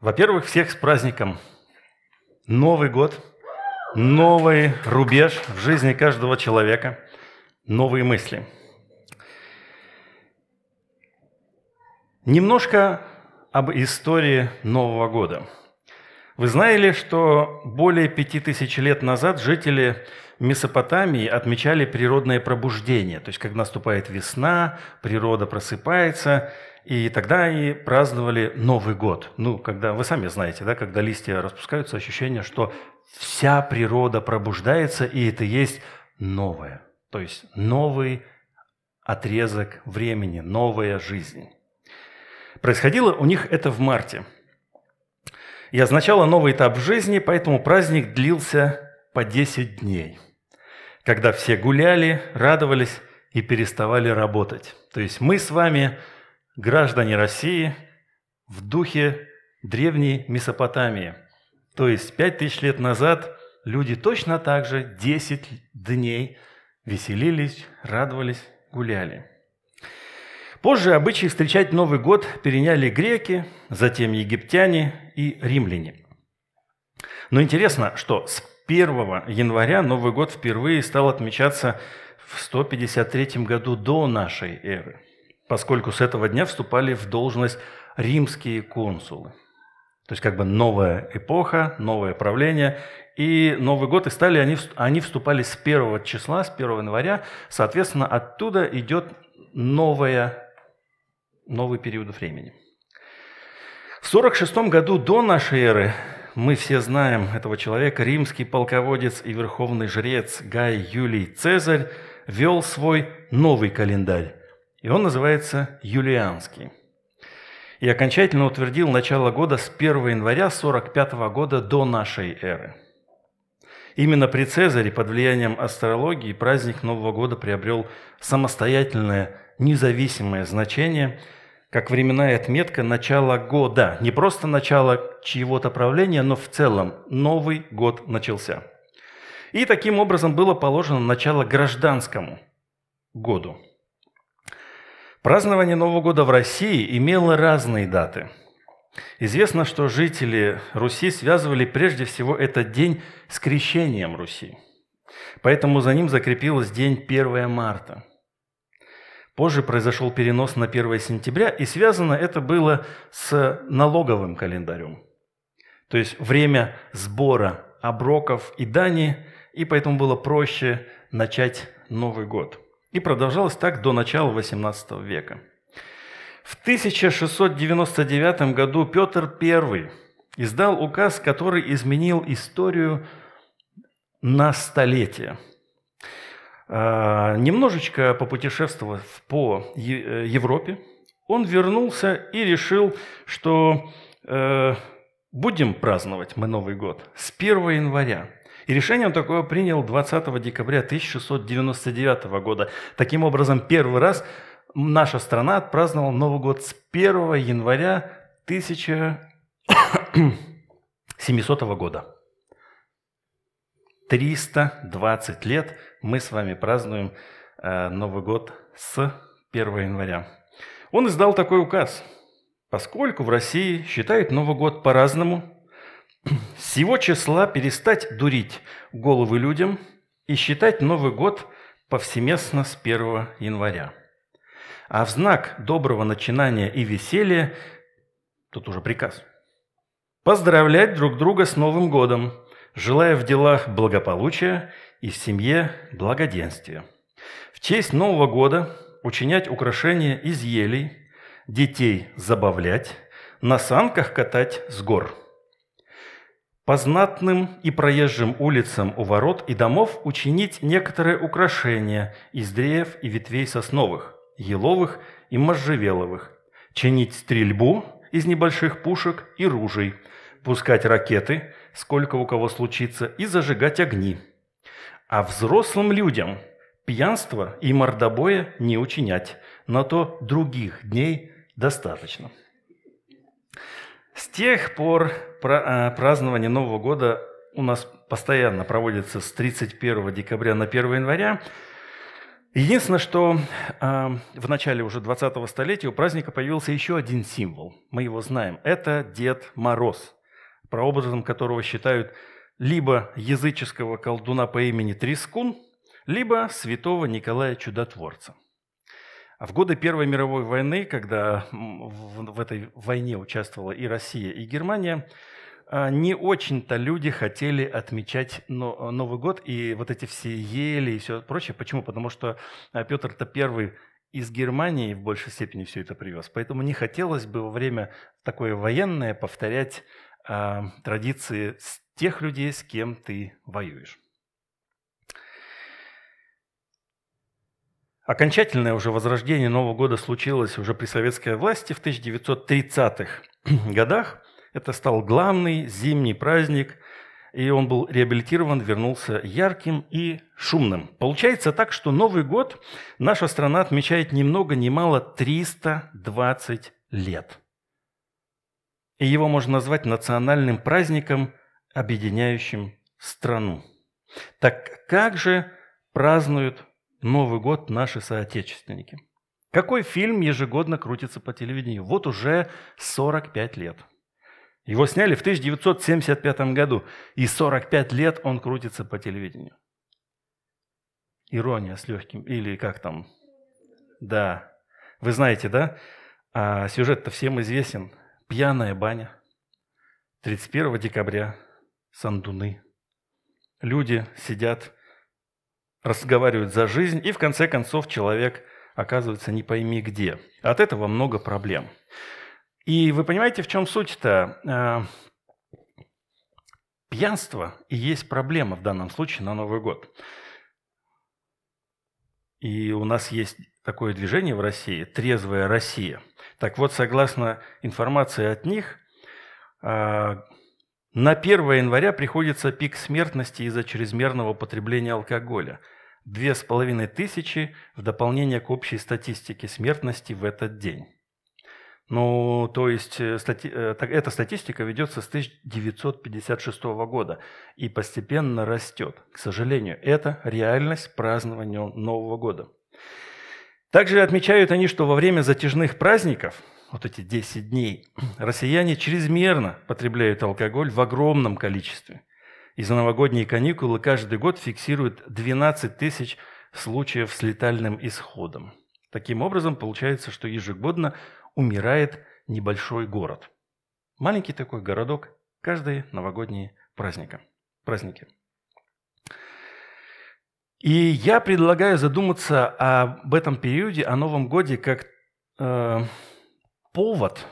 Во-первых, всех с праздником. Новый год, новый рубеж в жизни каждого человека, новые мысли. Немножко об истории Нового года. Вы знали, что более пяти тысяч лет назад жители Месопотамии отмечали природное пробуждение, то есть когда наступает весна, природа просыпается – и тогда и праздновали Новый год. Ну, когда, вы сами знаете, да, когда листья распускаются, ощущение, что вся природа пробуждается, и это есть новое. То есть новый отрезок времени, новая жизнь. Происходило у них это в марте. И означало новый этап жизни, поэтому праздник длился по 10 дней, когда все гуляли, радовались и переставали работать. То есть мы с вами – граждане России в духе древней Месопотамии. То есть пять тысяч лет назад люди точно так же 10 дней веселились, радовались, гуляли. Позже обычаи встречать Новый год переняли греки, затем египтяне и римляне. Но интересно, что с 1 января Новый год впервые стал отмечаться в 153 году до нашей эры – поскольку с этого дня вступали в должность римские консулы. То есть как бы новая эпоха, новое правление. И Новый год, и стали они, они вступали с первого числа, с 1 января. Соответственно, оттуда идет новая, новый период времени. В 46 году до нашей эры мы все знаем этого человека, римский полководец и верховный жрец Гай Юлий Цезарь вел свой новый календарь и он называется Юлианский. И окончательно утвердил начало года с 1 января 45 года до нашей эры. Именно при Цезаре под влиянием астрологии праздник Нового года приобрел самостоятельное, независимое значение, как временная отметка начала года. Не просто начало чьего-то правления, но в целом Новый год начался. И таким образом было положено начало гражданскому году – Празднование Нового года в России имело разные даты. Известно, что жители Руси связывали прежде всего этот день с крещением Руси. Поэтому за ним закрепилось день 1 марта. Позже произошел перенос на 1 сентября, и связано это было с налоговым календарем. То есть время сбора оброков и дани, и поэтому было проще начать Новый год – и продолжалось так до начала XVIII века. В 1699 году Петр I издал указ, который изменил историю на столетие. А, немножечко попутешествовав по Европе, он вернулся и решил, что э, будем праздновать мы Новый год с 1 января. И решение он такое принял 20 декабря 1699 года. Таким образом, первый раз наша страна отпраздновала Новый год с 1 января 1700 года. 320 лет мы с вами празднуем э, Новый год с 1 января. Он издал такой указ. Поскольку в России считают Новый год по-разному, с его числа перестать дурить головы людям и считать Новый год повсеместно с 1 января. А в знак доброго начинания и веселья, тут уже приказ, поздравлять друг друга с Новым годом, желая в делах благополучия и в семье благоденствия. В честь Нового года учинять украшения из елей, детей забавлять, на санках катать с гор – по знатным и проезжим улицам у ворот и домов учинить некоторые украшения из древьев и ветвей сосновых, еловых и можжевеловых, чинить стрельбу из небольших пушек и ружей, пускать ракеты, сколько у кого случится, и зажигать огни. А взрослым людям пьянство и мордобоя не учинять, на то других дней достаточно. С тех пор э, празднование Нового года у нас постоянно проводится с 31 декабря на 1 января. Единственное, что э, в начале уже 20-го столетия у праздника появился еще один символ. Мы его знаем. Это Дед Мороз, прообразом которого считают либо языческого колдуна по имени Трискун, либо святого Николая Чудотворца. А в годы Первой мировой войны, когда в этой войне участвовала и Россия, и Германия, а, не очень-то люди хотели отмечать Новый год и вот эти все ели и все прочее. Почему? Потому что а, Петр-то первый из Германии в большей степени все это привез. Поэтому не хотелось бы во время такое военное повторять э, традиции с тех людей, с кем ты воюешь. Окончательное уже возрождение Нового года случилось уже при советской власти в 1930-х годах – это стал главный зимний праздник, и он был реабилитирован, вернулся ярким и шумным. Получается так, что Новый год наша страна отмечает ни много ни мало 320 лет. И его можно назвать национальным праздником, объединяющим страну. Так как же празднуют Новый год наши соотечественники? Какой фильм ежегодно крутится по телевидению? Вот уже 45 лет – его сняли в 1975 году, и 45 лет он крутится по телевидению. Ирония с легким, или как там? Да. Вы знаете, да? А сюжет-то всем известен. Пьяная баня. 31 декабря. Сандуны. Люди сидят, разговаривают за жизнь, и в конце концов человек оказывается не пойми где. От этого много проблем. И вы понимаете, в чем суть-то? Э, пьянство и есть проблема в данном случае на Новый год. И у нас есть такое движение в России «Трезвая Россия». Так вот, согласно информации от них, э, на 1 января приходится пик смертности из-за чрезмерного потребления алкоголя. Две с половиной тысячи в дополнение к общей статистике смертности в этот день. Ну, то есть э, стати... Э, эта статистика ведется с 1956 года и постепенно растет. К сожалению, это реальность празднования Нового года. Также отмечают они, что во время затяжных праздников, вот эти 10 дней, россияне чрезмерно потребляют алкоголь в огромном количестве. И за новогодние каникулы каждый год фиксируют 12 тысяч случаев с летальным исходом. Таким образом, получается, что ежегодно умирает небольшой город. Маленький такой городок, каждые новогодние праздника, праздники. И я предлагаю задуматься об этом периоде, о Новом Годе, как э, повод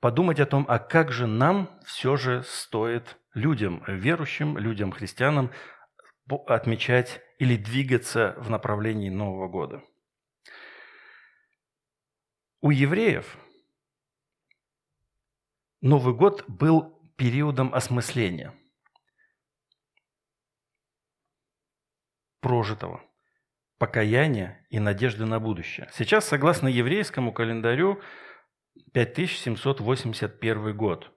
подумать о том, а как же нам все же стоит людям, верующим, людям, христианам, отмечать или двигаться в направлении Нового года. У евреев Новый год был периодом осмысления прожитого, покаяния и надежды на будущее. Сейчас, согласно еврейскому календарю, 5781 год –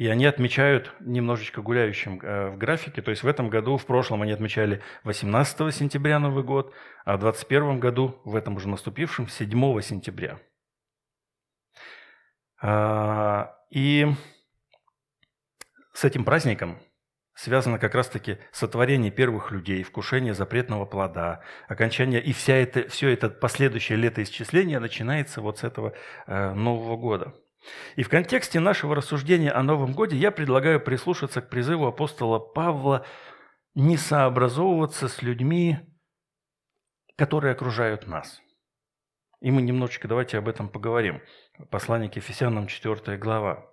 и они отмечают немножечко гуляющим э, в графике. То есть в этом году, в прошлом они отмечали 18 сентября Новый год, а в 2021 году, в этом уже наступившем, 7 сентября. А, и с этим праздником связано как раз-таки сотворение первых людей, вкушение запретного плода, окончание, и вся это, все это последующее летоисчисление начинается вот с этого э, Нового года – и в контексте нашего рассуждения о Новом Годе я предлагаю прислушаться к призыву апостола Павла не сообразовываться с людьми, которые окружают нас. И мы немножечко давайте об этом поговорим. Послание к Ефесянам, 4 глава.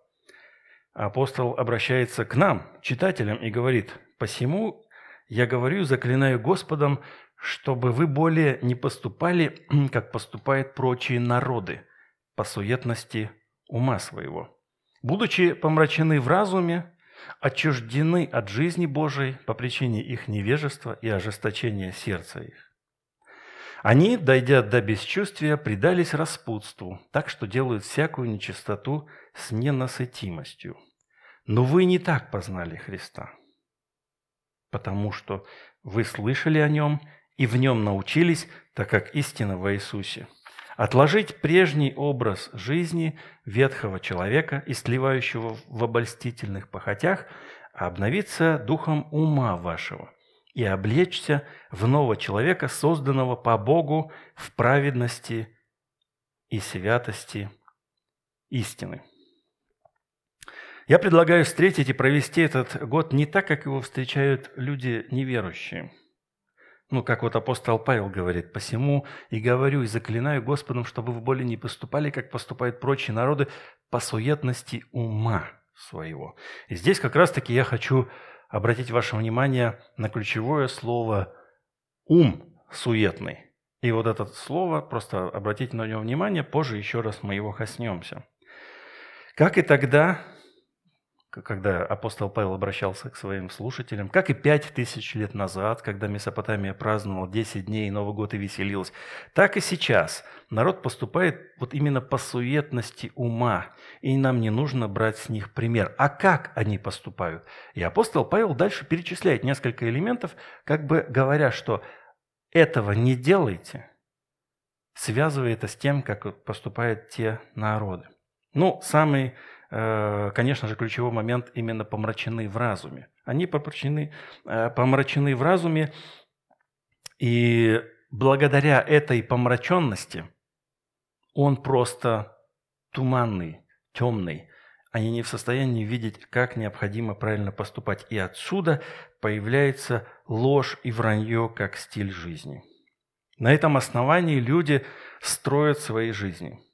Апостол обращается к нам, читателям, и говорит, «Посему я говорю, заклинаю Господом, чтобы вы более не поступали, как поступают прочие народы, по суетности ума своего, будучи помрачены в разуме, отчуждены от жизни Божией по причине их невежества и ожесточения сердца их. Они, дойдя до бесчувствия, предались распутству, так что делают всякую нечистоту с ненасытимостью. Но вы не так познали Христа, потому что вы слышали о нем и в нем научились, так как истина во Иисусе. Отложить прежний образ жизни ветхого человека, истлевающего в обольстительных похотях, а обновиться духом ума вашего и облечься в нового человека, созданного по Богу в праведности и святости истины. Я предлагаю встретить и провести этот год не так, как его встречают люди неверующие. Ну, как вот апостол Павел говорит, «Посему и говорю, и заклинаю Господом, чтобы вы более не поступали, как поступают прочие народы, по суетности ума своего». И здесь как раз-таки я хочу обратить ваше внимание на ключевое слово «ум суетный». И вот это слово, просто обратите на него внимание, позже еще раз мы его коснемся. Как и тогда, когда апостол Павел обращался к своим слушателям, как и пять тысяч лет назад, когда Месопотамия праздновала 10 дней Новый год и веселилась, так и сейчас народ поступает вот именно по суетности ума, и нам не нужно брать с них пример. А как они поступают? И апостол Павел дальше перечисляет несколько элементов, как бы говоря, что этого не делайте, связывая это с тем, как поступают те народы. Ну, самый конечно же, ключевой момент именно помрачены в разуме. Они помрачены, э, помрачены в разуме, и благодаря этой помраченности он просто туманный, темный. Они не в состоянии видеть, как необходимо правильно поступать. И отсюда появляется ложь и вранье как стиль жизни. На этом основании люди строят свои жизни –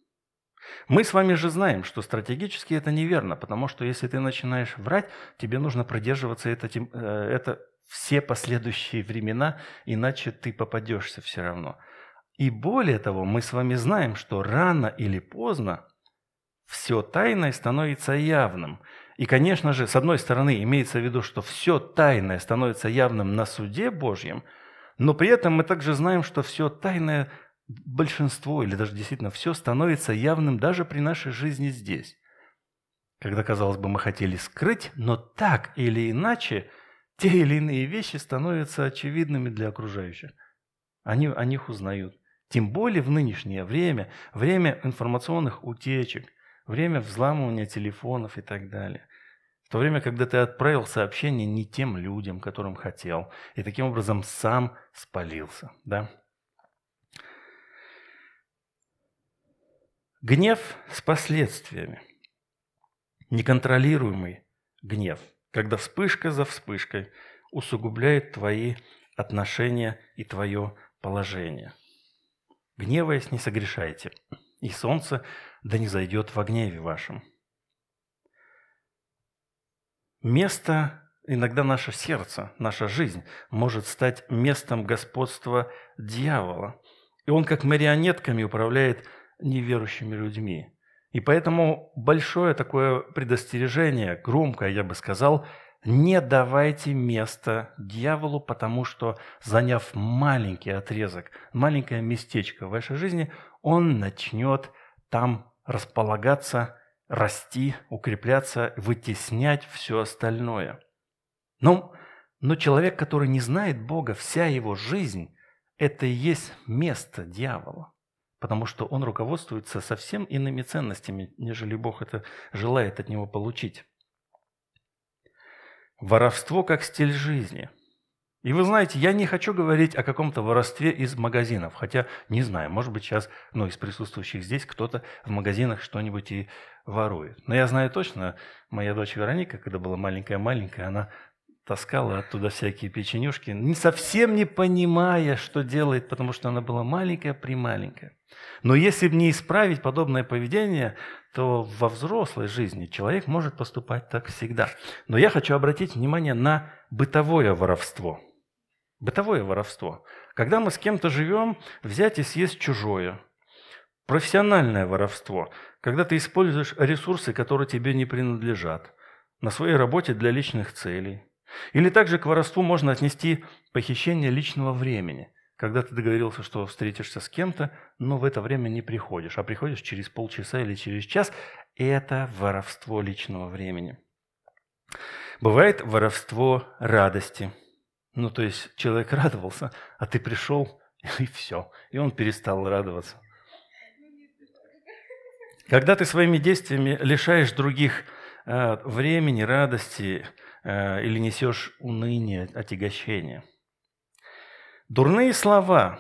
мы с вами же знаем, что стратегически это неверно, потому что если ты начинаешь врать, тебе нужно продерживаться это, э, это все последующие времена, иначе ты попадешься все равно. И более того, мы с вами знаем, что рано или поздно все тайное становится явным. И, конечно же, с одной стороны, имеется в виду, что все тайное становится явным на суде Божьем, но при этом мы также знаем, что все тайное большинство или даже действительно все становится явным даже при нашей жизни здесь. Когда, казалось бы, мы хотели скрыть, но так или иначе те или иные вещи становятся очевидными для окружающих. Они о них узнают. Тем более в нынешнее время, время информационных утечек, время взламывания телефонов и так далее. В то время, когда ты отправил сообщение не тем людям, которым хотел, и таким образом сам спалился. Да? Гнев с последствиями. Неконтролируемый гнев, когда вспышка за вспышкой усугубляет твои отношения и твое положение. Гневаясь, не согрешайте, и солнце да не зайдет во гневе вашем. Место, иногда наше сердце, наша жизнь может стать местом господства дьявола. И он как марионетками управляет неверующими людьми. И поэтому большое такое предостережение, громкое, я бы сказал, не давайте места дьяволу, потому что, заняв маленький отрезок, маленькое местечко в вашей жизни, он начнет там располагаться, расти, укрепляться, вытеснять все остальное. Ну, но человек, который не знает Бога, вся его жизнь – это и есть место дьявола потому что он руководствуется совсем иными ценностями, нежели Бог это желает от него получить. Воровство как стиль жизни. И вы знаете, я не хочу говорить о каком-то воровстве из магазинов, хотя не знаю, может быть сейчас, ну, из присутствующих здесь кто-то в магазинах что-нибудь и ворует. Но я знаю точно, моя дочь Вероника, когда была маленькая-маленькая, она таскала оттуда всякие печенюшки, не совсем не понимая, что делает, потому что она была маленькая-прималенькая. Но если не исправить подобное поведение, то во взрослой жизни человек может поступать так всегда. Но я хочу обратить внимание на бытовое воровство. Бытовое воровство. Когда мы с кем-то живем, взять и съесть чужое. Профессиональное воровство. Когда ты используешь ресурсы, которые тебе не принадлежат. На своей работе для личных целей или также к воровству можно отнести похищение личного времени, когда ты договорился, что встретишься с кем-то, но в это время не приходишь, а приходишь через полчаса или через час. Это воровство личного времени. Бывает воровство радости. Ну, то есть человек радовался, а ты пришел, и все. И он перестал радоваться. Когда ты своими действиями лишаешь других э, времени, радости э, или несешь уныние, отягощение. Дурные слова.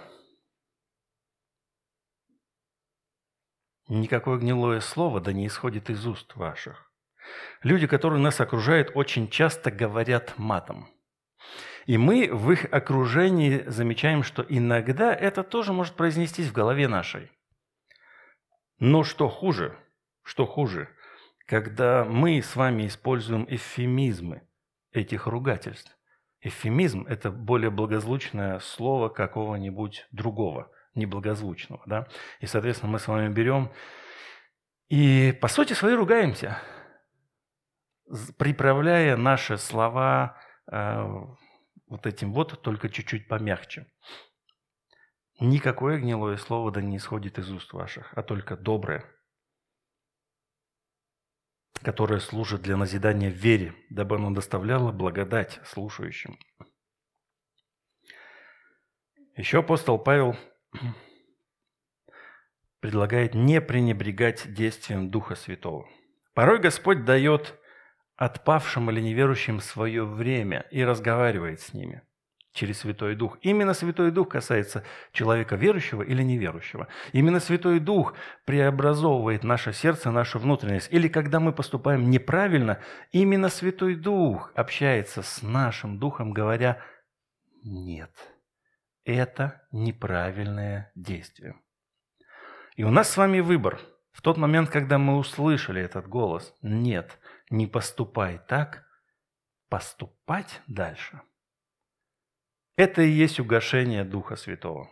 Никакое гнилое слово да не исходит из уст ваших. Люди, которые нас окружают, очень часто говорят матом. И мы в их окружении замечаем, что иногда это тоже может произнестись в голове нашей. Но что хуже, что хуже, когда мы с вами используем эвфемизмы этих ругательств. Эвфемизм – это более благозвучное слово какого-нибудь другого, неблагозвучного. Да? И, соответственно, мы с вами берем и, по сути своей, ругаемся, приправляя наши слова э, вот этим вот, только чуть-чуть помягче. Никакое гнилое слово да не исходит из уст ваших, а только доброе, которое служит для назидания в вере, дабы оно доставляло благодать слушающим. Еще апостол Павел предлагает не пренебрегать действием Духа Святого. Порой Господь дает отпавшим или неверующим свое время и разговаривает с ними через Святой Дух. Именно Святой Дух касается человека верующего или неверующего. Именно Святой Дух преобразовывает наше сердце, нашу внутренность. Или когда мы поступаем неправильно, именно Святой Дух общается с нашим духом, говоря «нет, это неправильное действие». И у нас с вами выбор. В тот момент, когда мы услышали этот голос «нет», не поступай так, поступать дальше. Это и есть угошение Духа Святого.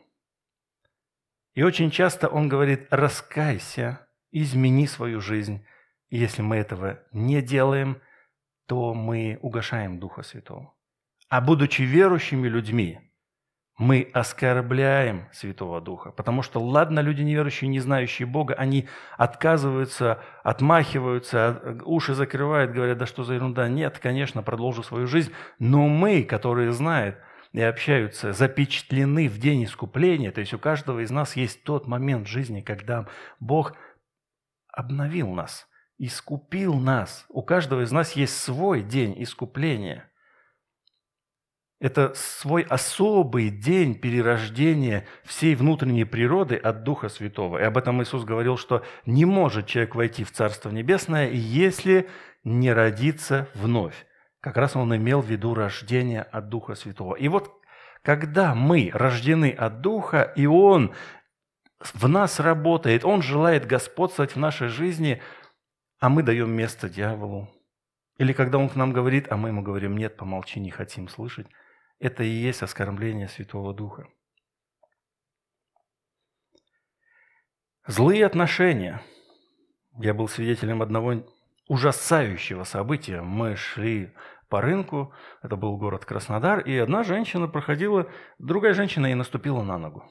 И очень часто он говорит, раскайся, измени свою жизнь. И если мы этого не делаем, то мы угошаем Духа Святого. А будучи верующими людьми, мы оскорбляем Святого Духа. Потому что, ладно, люди неверующие, не знающие Бога, они отказываются, отмахиваются, уши закрывают, говорят, да что за ерунда. Нет, конечно, продолжу свою жизнь. Но мы, которые знают и общаются, запечатлены в день искупления. То есть у каждого из нас есть тот момент в жизни, когда Бог обновил нас, искупил нас. У каждого из нас есть свой день искупления – это свой особый день перерождения всей внутренней природы от Духа Святого. И об этом Иисус говорил, что не может человек войти в Царство Небесное, если не родиться вновь. Как раз он имел в виду рождение от Духа Святого. И вот когда мы рождены от Духа, и Он в нас работает, Он желает господствовать в нашей жизни, а мы даем место дьяволу. Или когда Он к нам говорит, а мы ему говорим, нет, помолчи, не хотим слышать. Это и есть оскорбление Святого Духа. Злые отношения. Я был свидетелем одного ужасающего события. Мы шли по рынку, это был город Краснодар, и одна женщина проходила, другая женщина ей наступила на ногу.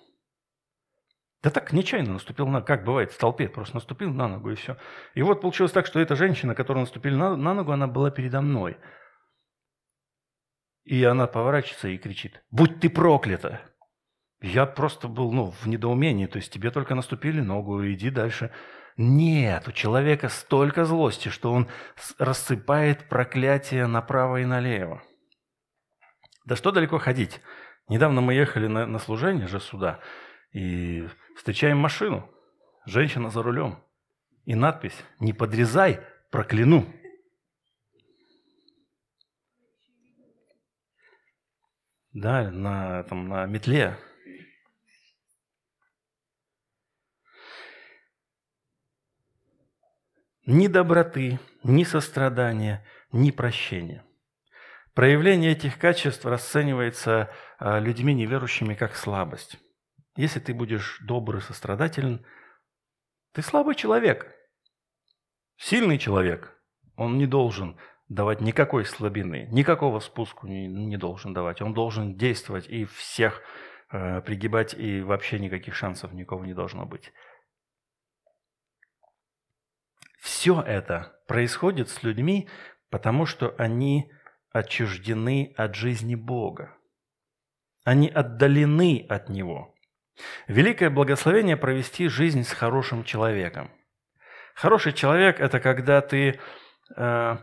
Да так, нечаянно наступил на, как бывает в толпе, просто наступил на ногу и все. И вот получилось так, что эта женщина, которая наступила на, на ногу, она была передо мной – и она поворачивается и кричит, «Будь ты проклята!» Я просто был ну, в недоумении, то есть тебе только наступили ногу, иди дальше. Нет, у человека столько злости, что он рассыпает проклятие направо и налево. Да что далеко ходить? Недавно мы ехали на, на служение же сюда и встречаем машину. Женщина за рулем. И надпись «Не подрезай, прокляну». да, на, там, на метле. Ни доброты, ни сострадания, ни прощения. Проявление этих качеств расценивается а, людьми неверующими как слабость. Если ты будешь добрый, сострадателен, ты слабый человек. Сильный человек, он не должен давать никакой слабины, никакого спуску не должен давать. Он должен действовать и всех э, пригибать, и вообще никаких шансов никого не должно быть. Все это происходит с людьми, потому что они отчуждены от жизни Бога. Они отдалены от Него. Великое благословение провести жизнь с хорошим человеком. Хороший человек – это когда ты э,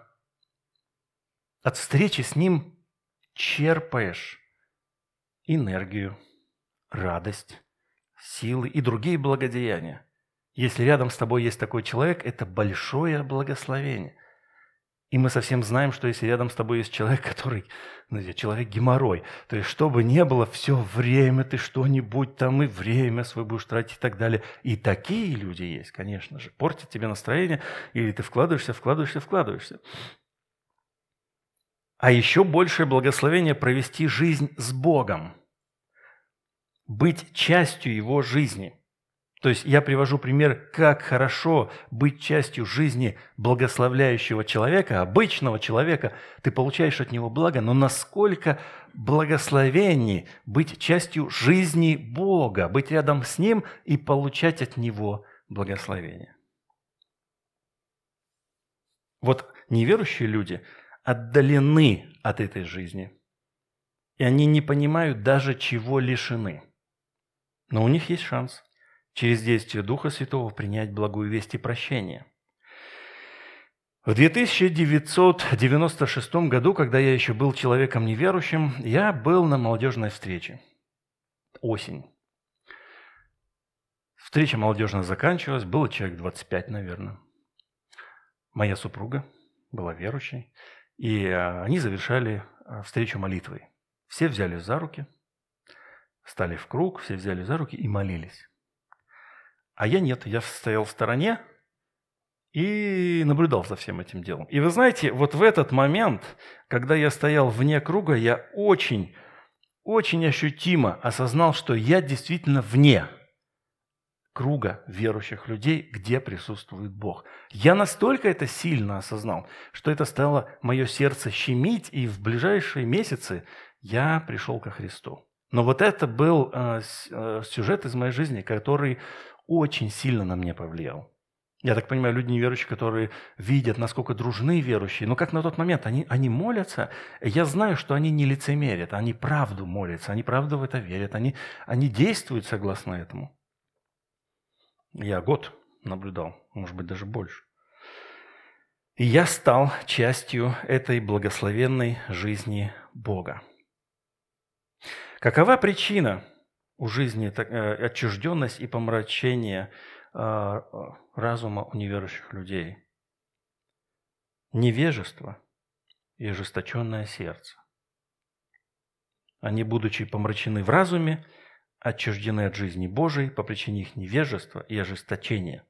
от встречи с ним черпаешь энергию, радость, силы и другие благодеяния. Если рядом с тобой есть такой человек, это большое благословение. И мы совсем знаем, что если рядом с тобой есть человек, который, знаете, человек геморрой, то есть чтобы не было все время ты что-нибудь там и время свое будешь тратить и так далее. И такие люди есть, конечно же. Портят тебе настроение, или ты вкладываешься, вкладываешься, вкладываешься. А еще большее благословение провести жизнь с Богом, быть частью Его жизни. То есть я привожу пример, как хорошо быть частью жизни благословляющего человека, обычного человека. Ты получаешь от него благо, но насколько благословений быть частью жизни Бога, быть рядом с Ним и получать от Него благословение. Вот неверующие люди отдалены от этой жизни, и они не понимают даже, чего лишены. Но у них есть шанс – через действие Духа Святого принять благую весть и прощение. В 1996 году, когда я еще был человеком неверующим, я был на молодежной встрече. Осень. Встреча молодежная заканчивалась, было человек 25, наверное. Моя супруга была верующей, и а, они завершали а, встречу молитвой. Все взяли за руки, стали в круг, все взяли за руки и молились. А я нет, я стоял в стороне и наблюдал за всем этим делом. И вы знаете, вот в этот момент, когда я стоял вне круга, я очень, очень ощутимо осознал, что я действительно вне круга верующих людей, где присутствует Бог. Я настолько это сильно осознал, что это стало мое сердце щемить, и в ближайшие месяцы я пришел ко Христу. Но вот это был э, э сюжет из моей жизни, который очень сильно на меня повлиял. Я так понимаю, люди неверующие, которые видят, насколько дружны верующие, но как на тот момент они, они молятся, я знаю, что они не лицемерят, они правду молятся, они правду в это верят, они, они действуют согласно этому. Я год наблюдал, может быть, даже больше. И я стал частью этой благословенной жизни Бога. Какова причина – у жизни э, отчужденность и помрачение а, разума у неверующих людей. Невежество и ожесточенное сердце. Они, будучи помрачены в разуме, отчуждены от жизни Божией по причине их невежества и ожесточения.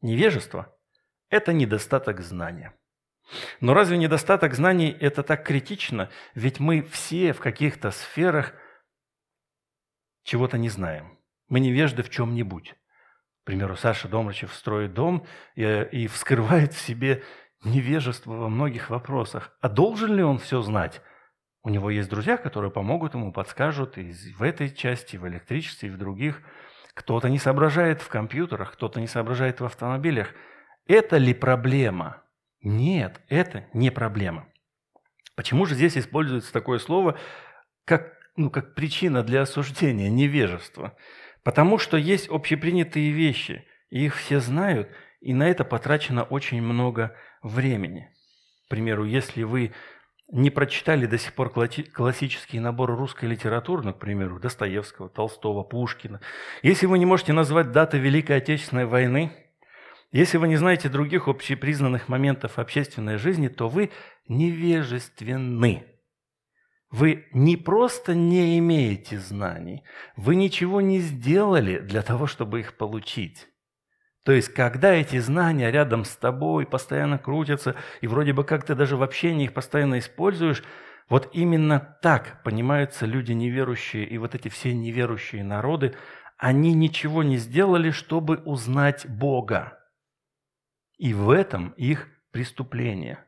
Невежество – это недостаток знания. Но разве недостаток знаний – это так критично? Ведь мы все в каких-то сферах чего-то не знаем. Мы невежды в чем-нибудь. К примеру, Саша Домрачев строит дом и, и вскрывает в себе невежество во многих вопросах. А должен ли он все знать? У него есть друзья, которые помогут ему, подскажут и в этой части, и в электричестве, и в других. Кто-то не соображает в компьютерах, кто-то не соображает в автомобилях. Это ли проблема? Нет, это не проблема. Почему же здесь используется такое слово, как ну, как причина для осуждения невежества. Потому что есть общепринятые вещи, и их все знают, и на это потрачено очень много времени. К примеру, если вы не прочитали до сих пор классические наборы русской литературы, ну, к примеру, Достоевского, Толстого, Пушкина, если вы не можете назвать даты Великой Отечественной войны, если вы не знаете других общепризнанных моментов общественной жизни, то вы невежественны. Вы не просто не имеете знаний, вы ничего не сделали для того, чтобы их получить. То есть, когда эти знания рядом с тобой постоянно крутятся, и вроде бы как ты даже в общении их постоянно используешь, вот именно так понимаются люди неверующие, и вот эти все неверующие народы, они ничего не сделали, чтобы узнать Бога. И в этом их преступление.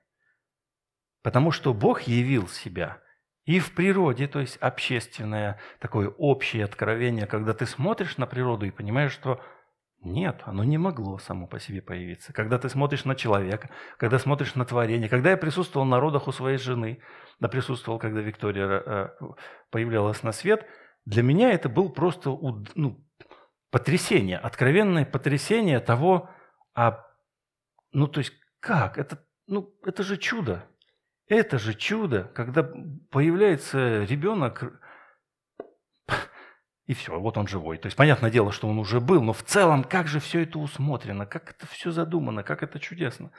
Потому что Бог явил себя – и в природе, то есть общественное, такое общее откровение, когда ты смотришь на природу и понимаешь, что Нет, оно не могло само по себе появиться. Когда ты смотришь на человека, когда смотришь на творение, когда я присутствовал на родах у своей жены, да присутствовал, когда Виктория э, появлялась на свет, для меня это был просто ну, потрясение, откровенное потрясение того, а, ну то есть как? Это, ну, это же чудо. Это же чудо, когда появляется ребенок, и все, вот он живой. То есть, понятное дело, что он уже был, но в целом, как же все это усмотрено, как это все задумано, как это чудесно.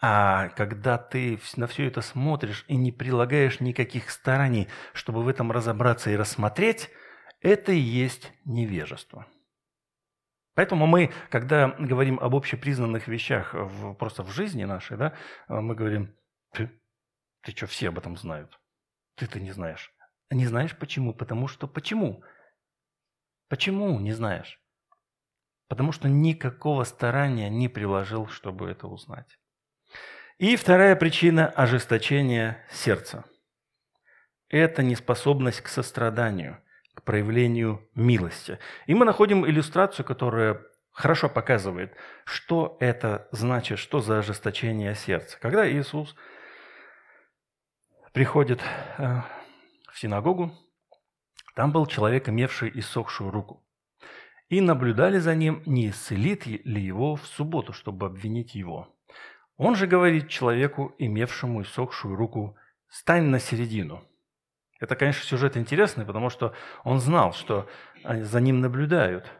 А когда ты на все это смотришь и не прилагаешь никаких стараний, чтобы в этом разобраться и рассмотреть, это и есть невежество. Поэтому мы, когда говорим об общепризнанных вещах в, просто в жизни нашей, да, мы говорим, ты, ты что, все об этом знают? Ты-то не знаешь. Не знаешь почему? Потому что почему? Почему не знаешь? Потому что никакого старания не приложил, чтобы это узнать. И вторая причина – ожесточение сердца. Это неспособность к состраданию, к проявлению милости. И мы находим иллюстрацию, которая хорошо показывает, что это значит, что за ожесточение сердца. Когда Иисус приходит э, в синагогу, там был человек, имевший иссохшую руку. И наблюдали за ним, не исцелит ли его в субботу, чтобы обвинить его. Он же говорит человеку, имевшему иссохшую руку, «Стань на середину». Это, конечно, сюжет интересный, потому что он знал, что за ним наблюдают.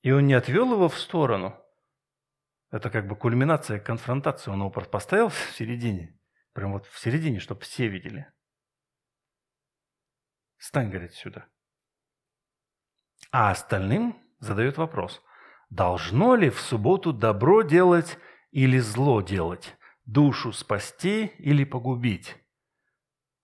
И он не отвел его в сторону. Это как бы кульминация конфронтации. Он его поставил в середине, прям вот в середине, чтобы все видели. Стань, говорит, сюда. А остальным задает вопрос. Должно ли в субботу добро делать или зло делать? Душу спасти или погубить?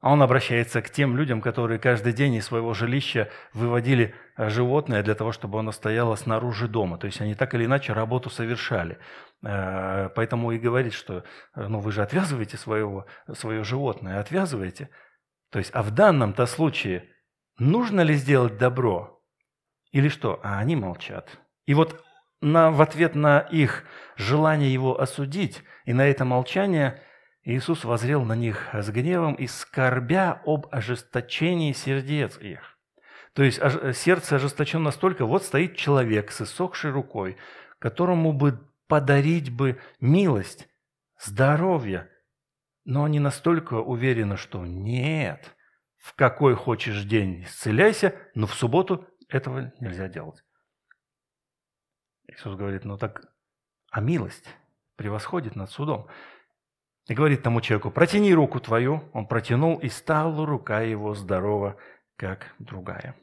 А он обращается к тем людям, которые каждый день из своего жилища выводили э, животное для того, чтобы оно стояло снаружи дома. То есть они так или иначе работу совершали. Э, поэтому и говорит, что э, ну, вы же отвязываете своего, свое животное, отвязываете. То есть, а в данном-то случае нужно ли сделать добро или что? А они молчат. И вот на, в ответ на их желание его осудить и на это молчание Иисус возрел на них с гневом и скорбя об ожесточении сердец их. То есть сердце ожесточено настолько, вот стоит человек с иссохшей рукой, которому бы подарить бы милость, здоровье, но они настолько уверены, что нет, в какой хочешь день исцеляйся, но в субботу этого нельзя делать. Иисус говорит, ну так, а милость превосходит над судом. И говорит тому человеку, протяни руку твою. Он протянул, и стала рука его здорова, как другая.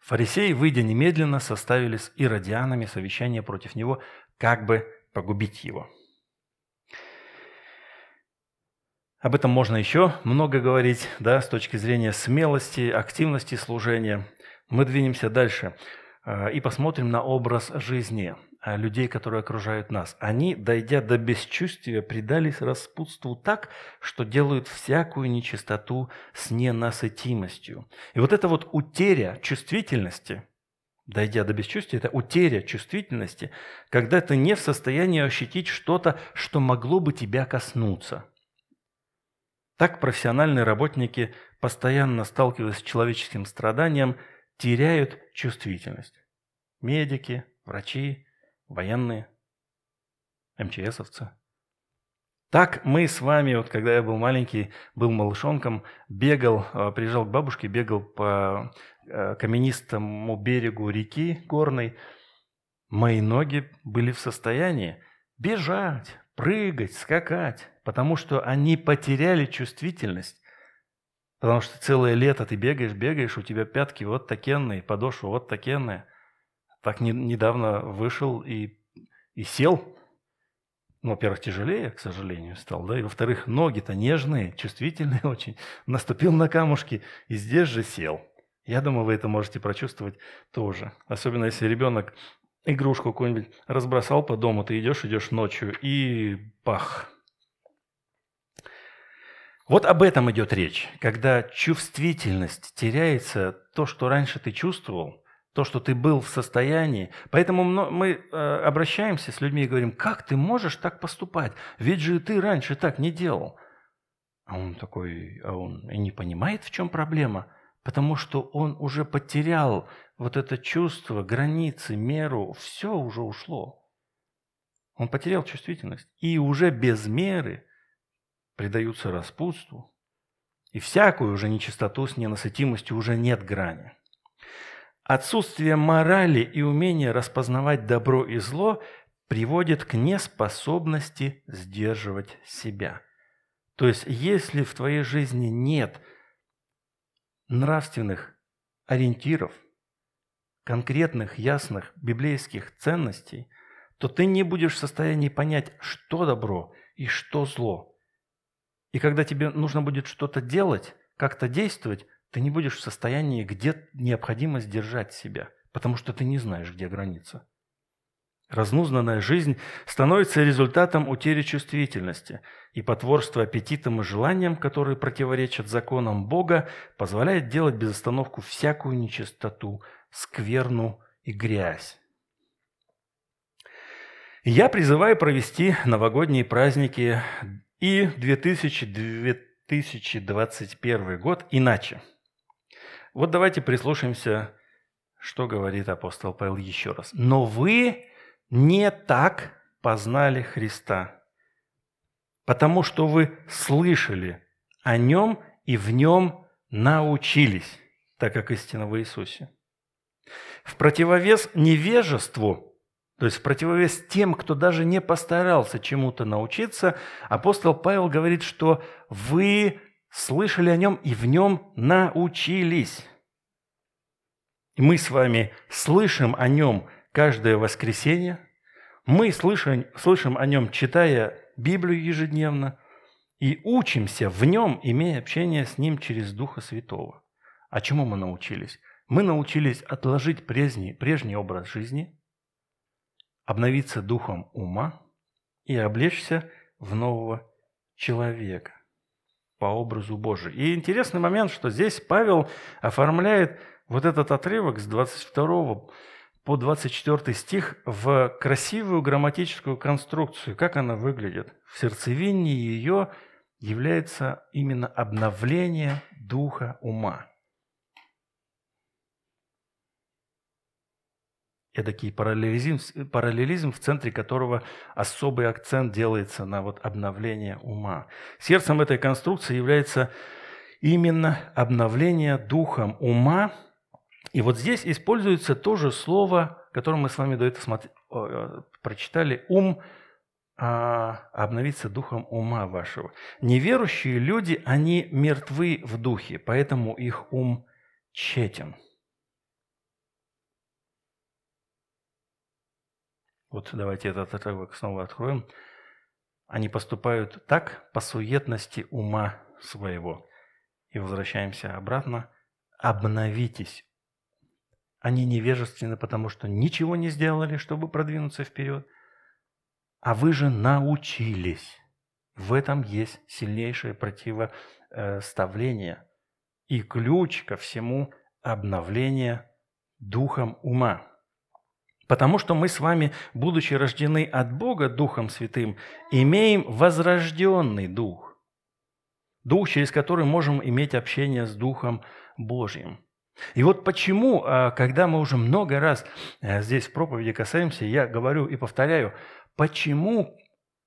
Фарисеи, выйдя немедленно, составили с иродианами совещание против него, как бы погубить его. Об этом можно еще много говорить, да, с точки зрения смелости, активности служения. Мы двинемся дальше а, и посмотрим на образ жизни людей, которые окружают нас. Они, дойдя до бесчувствия, предались распутству так, что делают всякую нечистоту с ненасытимостью. И вот эта вот утеря чувствительности, дойдя до бесчувствия, это утеря чувствительности, когда ты не в состоянии ощутить что-то, что могло бы тебя коснуться – так профессиональные работники, постоянно сталкиваясь с человеческим страданием, теряют чувствительность. Медики, врачи, военные, МЧСовцы. Так мы с вами, вот когда я был маленький, был малышонком, бегал, э, приезжал к бабушке, бегал по э, каменистому берегу реки горной, мои ноги были в состоянии бежать, прыгать, скакать, потому что они потеряли чувствительность. Потому что целое лето ты бегаешь, бегаешь, у тебя пятки вот такенные, подошва вот такенная. Так не, недавно вышел и, и сел. Ну, во-первых, тяжелее, к сожалению, стал, да, и во-вторых, ноги-то нежные, чувствительные очень. Наступил на камушки и здесь же сел. Я думаю, вы это можете прочувствовать тоже. Особенно если ребенок игрушку какую-нибудь разбросал по дому, ты идешь, идешь ночью, и пах. Вот об этом идет речь. Когда чувствительность теряется, то, что раньше ты чувствовал, то, что ты был в состоянии. Поэтому мы э, обращаемся с людьми и говорим, как ты можешь так поступать? Ведь же ты раньше так не делал. А он такой, а он и не понимает, в чем проблема, потому что он уже потерял вот это чувство, границы, меру, все уже ушло. Он потерял чувствительность. И уже без меры предаются распутству. И всякую уже нечистоту с ненасытимостью уже нет грани. Отсутствие морали и умения распознавать добро и зло приводит к неспособности сдерживать себя. То есть, если в твоей жизни нет нравственных ориентиров, конкретных, ясных библейских ценностей, то ты не будешь в состоянии понять, что добро и что зло. И когда тебе нужно будет что-то делать, как-то действовать, ты не будешь в состоянии, где необходимо сдержать себя, потому что ты не знаешь, где граница. Разнузнанная жизнь становится результатом утери чувствительности, и потворство аппетитам и желаниям, которые противоречат законам Бога, позволяет делать без остановку всякую нечистоту, скверну и грязь. Я призываю провести новогодние праздники и 2021 год иначе – вот давайте прислушаемся, что говорит апостол Павел еще раз. «Но вы не так познали Христа, потому что вы слышали о Нем и в Нем научились, так как истина в Иисусе». В противовес невежеству, то есть в противовес тем, кто даже не постарался чему-то научиться, апостол Павел говорит, что вы слышали о нем и в нем научились. Мы с вами слышим о нем каждое воскресенье, мы слышим, слышим о нем, читая Библию ежедневно, и учимся в нем, имея общение с ним через Духа Святого. А чему мы научились? Мы научились отложить прежний, прежний образ жизни, обновиться духом ума и облечься в нового человека по образу Божию. И интересный момент, что здесь Павел оформляет вот этот отрывок с 22 по 24 стих в красивую грамматическую конструкцию. Как она выглядит? В сердцевине ее является именно обновление духа ума. Эдакий параллелизм, параллелизм, в центре которого особый акцент делается на вот обновление ума. Сердцем этой конструкции является именно обновление духом ума. И вот здесь используется то же слово, которое мы с вами до этого смотри, прочитали, ум, а, обновиться духом ума вашего. Неверующие люди, они мертвы в духе, поэтому их ум тщетен. Вот давайте этот отрывок снова откроем. Они поступают так по суетности ума своего. И возвращаемся обратно. Обновитесь. Они невежественны, потому что ничего не сделали, чтобы продвинуться вперед. А вы же научились. В этом есть сильнейшее противоставление и ключ ко всему обновление духом ума. Потому что мы с вами, будучи рождены от Бога Духом Святым, имеем возрожденный Дух. Дух, через который можем иметь общение с Духом Божьим. И вот почему, а, когда мы уже много раз э, здесь в проповеди касаемся, я говорю и повторяю, почему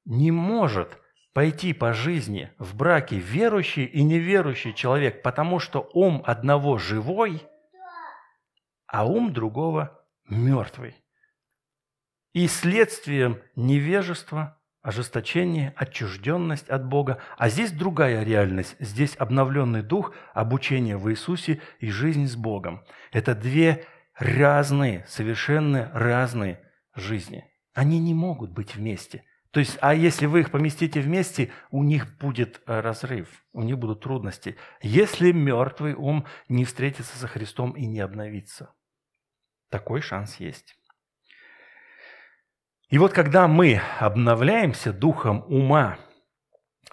не может пойти по жизни в браке верующий и неверующий человек, потому что ум одного живой, а ум другого мертвый и следствием невежества, ожесточение, отчужденность от Бога. А здесь другая реальность. Здесь обновленный дух, обучение в Иисусе и жизнь с Богом. Это две разные, совершенно разные жизни. Они не могут быть вместе. То есть, а если вы их поместите вместе, у них будет э, разрыв, у них будут трудности. Если мертвый ум не встретится со Христом и не обновится. Такой шанс есть. И вот когда мы обновляемся духом ума,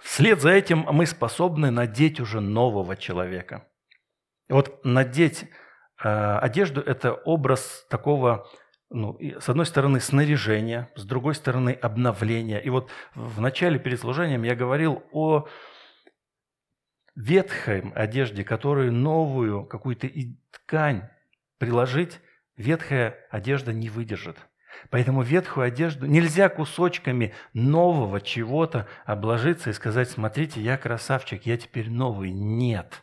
вслед за этим мы способны надеть уже нового человека. Вот надеть А, одежду – это образ такого, ну, с одной стороны, снаряжения, с другой стороны, обновления. И вот в начале перед служением я говорил о ветхой одежде, которую новую какую-то ткань приложить, ветхая одежда не выдержит. Поэтому ветхую одежду нельзя кусочками нового чего-то обложиться и сказать, смотрите, я красавчик, я теперь новый. Нет.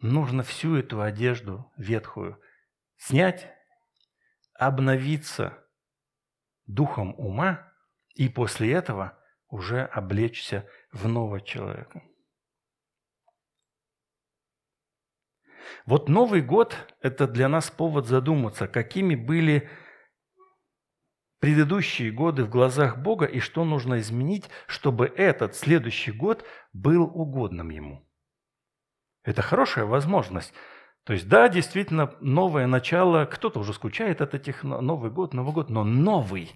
Нужно всю эту одежду ветхую снять, обновиться духом ума и после этого уже облечься в нового человека. Вот Новый год – это для нас повод задуматься, какими были предыдущие годы в глазах Бога и что нужно изменить, чтобы этот следующий год был угодным Ему. Это хорошая возможность. То есть, да, действительно, новое начало, кто-то уже скучает от этих Новый год, Новый год, но новый.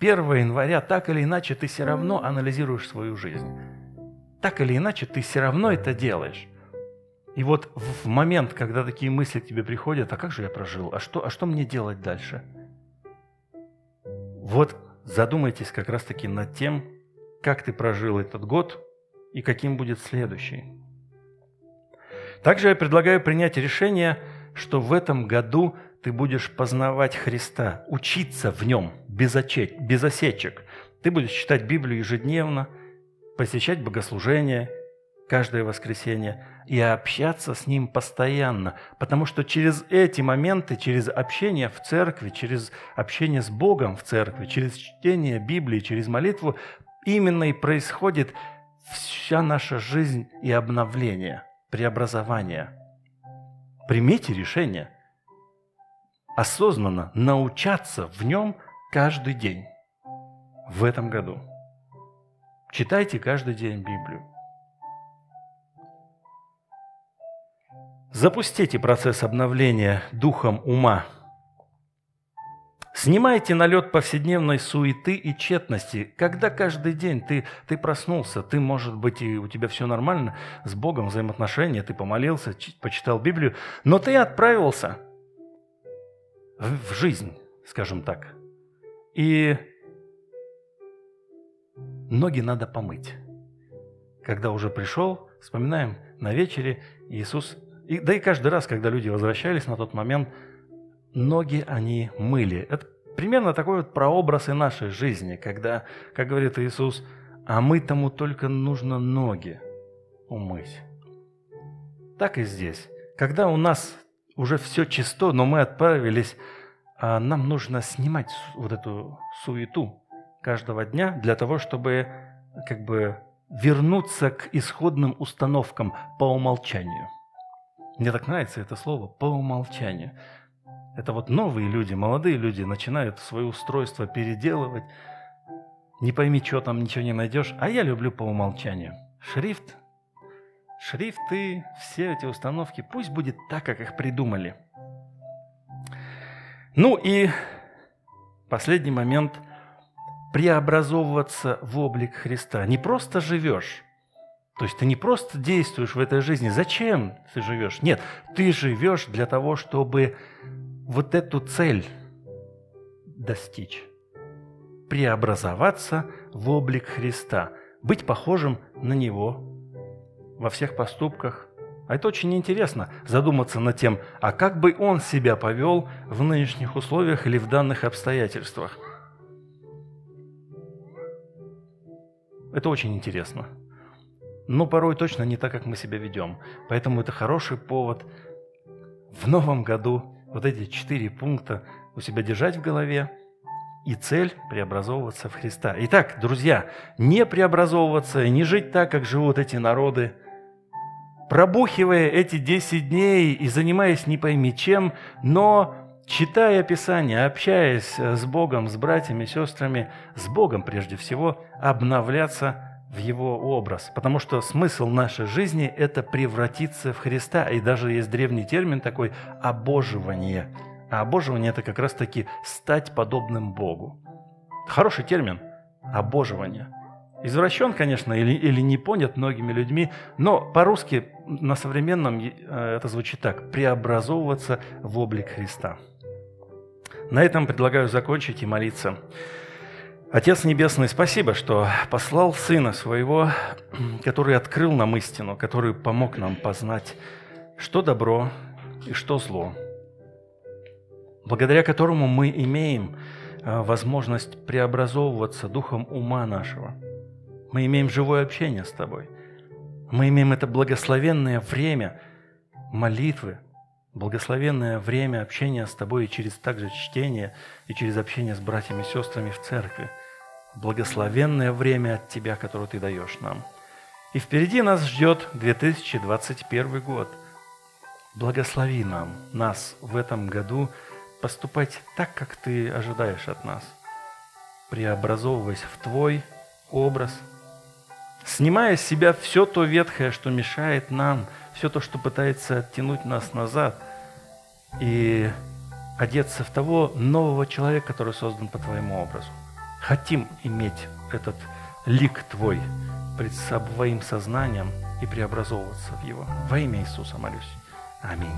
1 января, так или иначе, ты все равно анализируешь свою жизнь. Так или иначе, ты все равно это делаешь. И вот в момент, когда такие мысли к тебе приходят, а как же я прожил, а что, а что мне делать дальше? Вот задумайтесь как раз-таки над тем, как ты прожил этот год и каким будет следующий. Также я предлагаю принять решение, что в этом году ты будешь познавать Христа, учиться в нем без, очек, без осечек. Ты будешь читать Библию ежедневно, посещать богослужения каждое воскресенье и общаться с Ним постоянно, потому что через эти моменты, через общение в церкви, через общение с Богом в церкви, через чтение Библии, через молитву, именно и происходит вся наша жизнь и обновление, преобразование. Примите решение осознанно научаться в нем каждый день в этом году. Читайте каждый день Библию. Запустите процесс обновления духом ума. Снимайте налет повседневной суеты и тщетности. Когда каждый день ты, ты проснулся, ты, может быть, и у тебя все нормально, с Богом взаимоотношения, ты помолился, почитал Библию, но ты отправился в, в жизнь, скажем так. И ноги надо помыть. Когда уже пришел, вспоминаем на вечере, Иисус и, да и каждый раз, когда люди возвращались на тот момент, ноги они мыли. Это примерно такой вот прообраз и нашей жизни, когда, как говорит Иисус, а мы тому только нужно ноги умыть. Так и здесь. Когда у нас уже все чисто, но мы отправились, а нам нужно снимать вот эту суету каждого дня для того, чтобы как бы вернуться к исходным установкам по умолчанию – мне так нравится это слово «по умолчанию». Это вот новые люди, молодые люди начинают свое устройство переделывать. Не пойми, что там, ничего не найдешь. А я люблю по умолчанию. Шрифт, шрифты, все эти установки, пусть будет так, как их придумали. Ну и последний момент – преобразовываться в облик Христа. Не просто живешь, то есть ты не просто действуешь в этой жизни. Зачем ты живешь? Нет, ты живешь для того, чтобы вот эту цель достичь. Преобразоваться в облик Христа. Быть похожим на Него во всех поступках. А это очень интересно, задуматься над тем, а как бы он себя повел в нынешних условиях или в данных обстоятельствах. Это очень интересно но порой точно не так, как мы себя ведем. Поэтому это хороший повод в новом году вот эти четыре пункта у себя держать в голове и цель преобразовываться в Христа. Итак, друзья, не преобразовываться, не жить так, как живут эти народы, пробухивая эти 10 дней и занимаясь не пойми чем, но читая Писание, общаясь с Богом, с братьями, сестрами, с Богом прежде всего, обновляться в Его образ. Потому что смысл нашей жизни – это превратиться в Христа. И даже есть древний термин такой «обоживание». А обоживание – это как раз-таки стать подобным Богу. Хороший термин – обоживание. извращен, конечно, или, или не понят многими людьми, но по-русски на современном э, это звучит так – преобразовываться в облик Христа. На этом предлагаю закончить и молиться. Отец Небесный, спасибо, что послал Сына Своего, который открыл нам истину, который помог нам познать, что добро и что зло, благодаря которому мы имеем э, возможность преобразовываться духом ума нашего. Мы имеем живое общение с Тобой. Мы имеем это благословенное время молитвы, благословенное время общения с Тобой и через также чтение, и через общение с братьями и сестрами в церкви – благословенное время от Тебя, которое Ты даешь нам. И впереди нас ждет 2021 год. Благослови нам, нас в этом году поступать так, как Ты ожидаешь от нас, преобразовываясь в Твой образ, снимая с себя все то ветхое, что мешает нам, все то, что пытается оттянуть нас назад, и одеться в того нового человека, который создан по Твоему образу хотим иметь этот лик Твой пред своим сознанием и преобразовываться в его. Во имя Иисуса молюсь. Аминь.